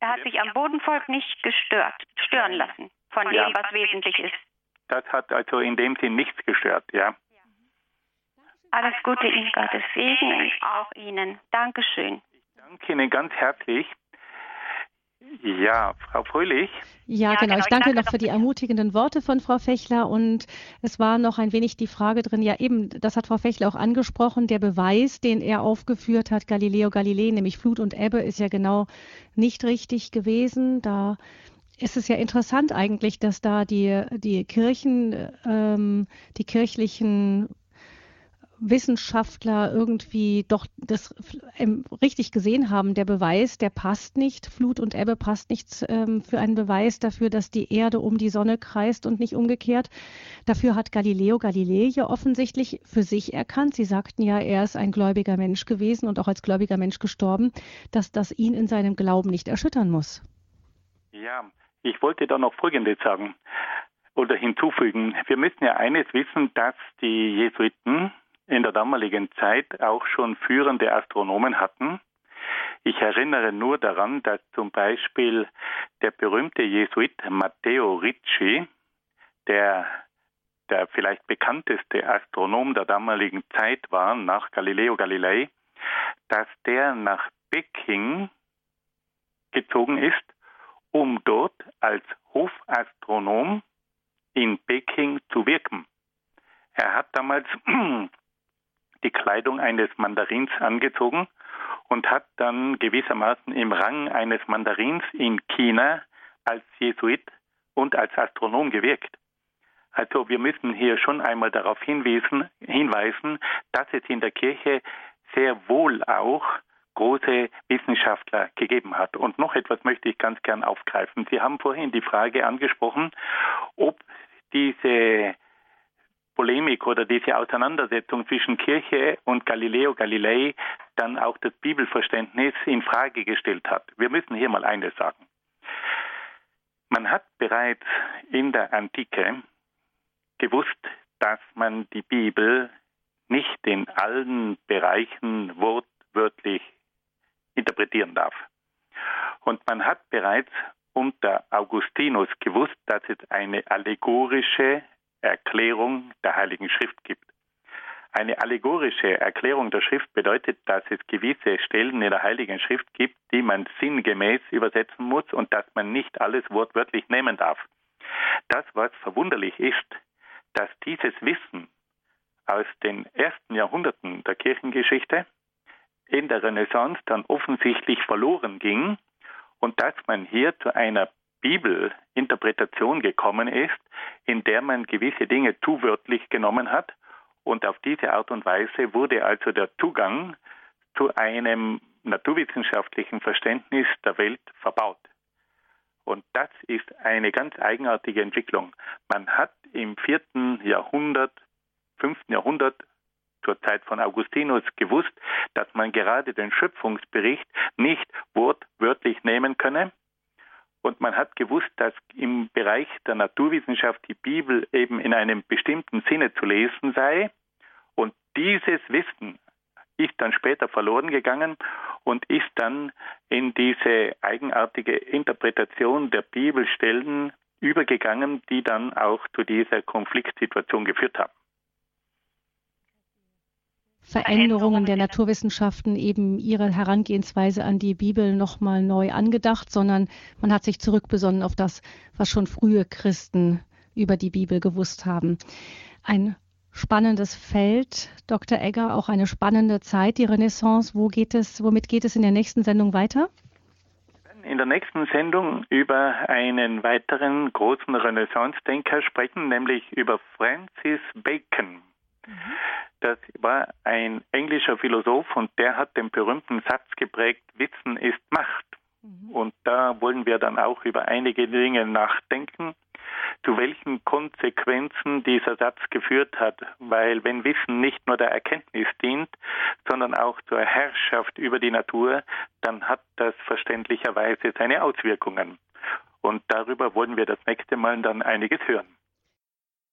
Er hat sich am Bodenvolk nicht gestört, stören lassen von dem, was wesentlich ist. Das hat also in dem Sinn nichts gestört, ja. Alles Gute Ihnen, Gottes Segen und auch Ihnen. Dankeschön. Ich danke Ihnen ganz herzlich. Ja, Frau Fröhlich. Ja, ja genau. genau. Ich danke noch für die ermutigenden Worte von Frau Fechler. Und es war noch ein wenig die Frage drin, ja eben, das hat Frau Fechler auch angesprochen, der Beweis, den er aufgeführt hat, Galileo Galilei, nämlich Flut und Ebbe, ist ja genau nicht richtig gewesen. Da ist es ja interessant eigentlich, dass da die, die Kirchen, ähm, die kirchlichen Wissenschaftler irgendwie doch das ähm, richtig gesehen haben. Der Beweis, der passt nicht. Flut und Ebbe passt nicht ähm, für einen Beweis dafür, dass die Erde um die Sonne kreist und nicht umgekehrt. Dafür hat Galileo Galilei ja offensichtlich für sich erkannt. Sie sagten ja, er ist ein gläubiger Mensch gewesen und auch als gläubiger Mensch gestorben, dass das ihn in seinem Glauben nicht erschüttern muss. Ja, ich wollte da noch Folgendes sagen oder hinzufügen. Wir müssen ja eines wissen, dass die Jesuiten in der damaligen Zeit auch schon führende Astronomen hatten. Ich erinnere nur daran, dass zum Beispiel der berühmte Jesuit Matteo Ricci, der der vielleicht bekannteste Astronom der damaligen Zeit war, nach Galileo Galilei, dass der nach Peking gezogen ist, um dort als Hofastronom in Peking zu wirken. Er hat damals die Kleidung eines Mandarins angezogen und hat dann gewissermaßen im Rang eines Mandarins in China als Jesuit und als Astronom gewirkt. Also wir müssen hier schon einmal darauf hinweisen, hinweisen, dass es in der Kirche sehr wohl auch große Wissenschaftler gegeben hat. Und noch etwas möchte ich ganz gern aufgreifen. Sie haben vorhin die Frage angesprochen, ob diese Polemik oder diese Auseinandersetzung zwischen Kirche und Galileo Galilei dann auch das Bibelverständnis in Frage gestellt hat. Wir müssen hier mal eines sagen. Man hat bereits in der Antike gewusst, dass man die Bibel nicht in allen Bereichen wortwörtlich interpretieren darf. Und man hat bereits unter Augustinus gewusst, dass es eine allegorische Erklärung der Heiligen Schrift gibt. Eine allegorische Erklärung der Schrift bedeutet, dass es gewisse Stellen in der Heiligen Schrift gibt, die man sinngemäß übersetzen muss und dass man nicht alles wortwörtlich nehmen darf. Das, was verwunderlich ist, dass dieses Wissen aus den ersten Jahrhunderten der Kirchengeschichte in der Renaissance dann offensichtlich verloren ging und dass man hier zu einer Bibelinterpretation gekommen ist, in der man gewisse Dinge zu wörtlich genommen hat. Und auf diese Art und Weise wurde also der Zugang zu einem naturwissenschaftlichen Verständnis der Welt verbaut. Und das ist eine ganz eigenartige Entwicklung. Man hat im vierten Jahrhundert, fünften Jahrhundert zur Zeit von Augustinus gewusst, dass man gerade den Schöpfungsbericht nicht wortwörtlich nehmen könne, und man hat gewusst, dass im Bereich der Naturwissenschaft die Bibel eben in einem bestimmten Sinne zu lesen sei. Und dieses Wissen ist dann später verloren gegangen und ist dann in diese eigenartige Interpretation der Bibelstellen übergegangen, die dann auch zu dieser Konfliktsituation geführt haben. Veränderungen der Naturwissenschaften eben ihre Herangehensweise an die Bibel nochmal neu angedacht, sondern man hat sich zurückbesonnen auf das, was schon frühe Christen über die Bibel gewusst haben. Ein spannendes Feld, Dr. Egger, auch eine spannende Zeit, die Renaissance. Wo geht es, womit geht es in der nächsten Sendung weiter? In der nächsten Sendung über einen weiteren großen Renaissance-Denker sprechen, nämlich über Francis Bacon. Das war ein englischer Philosoph und der hat den berühmten Satz geprägt, Wissen ist Macht. Mhm. Und da wollen wir dann auch über einige Dinge nachdenken, zu welchen Konsequenzen dieser Satz geführt hat. Weil wenn Wissen nicht nur der Erkenntnis dient, sondern auch zur Herrschaft über die Natur, dann hat das verständlicherweise seine Auswirkungen. Und darüber wollen wir das nächste Mal dann einiges hören.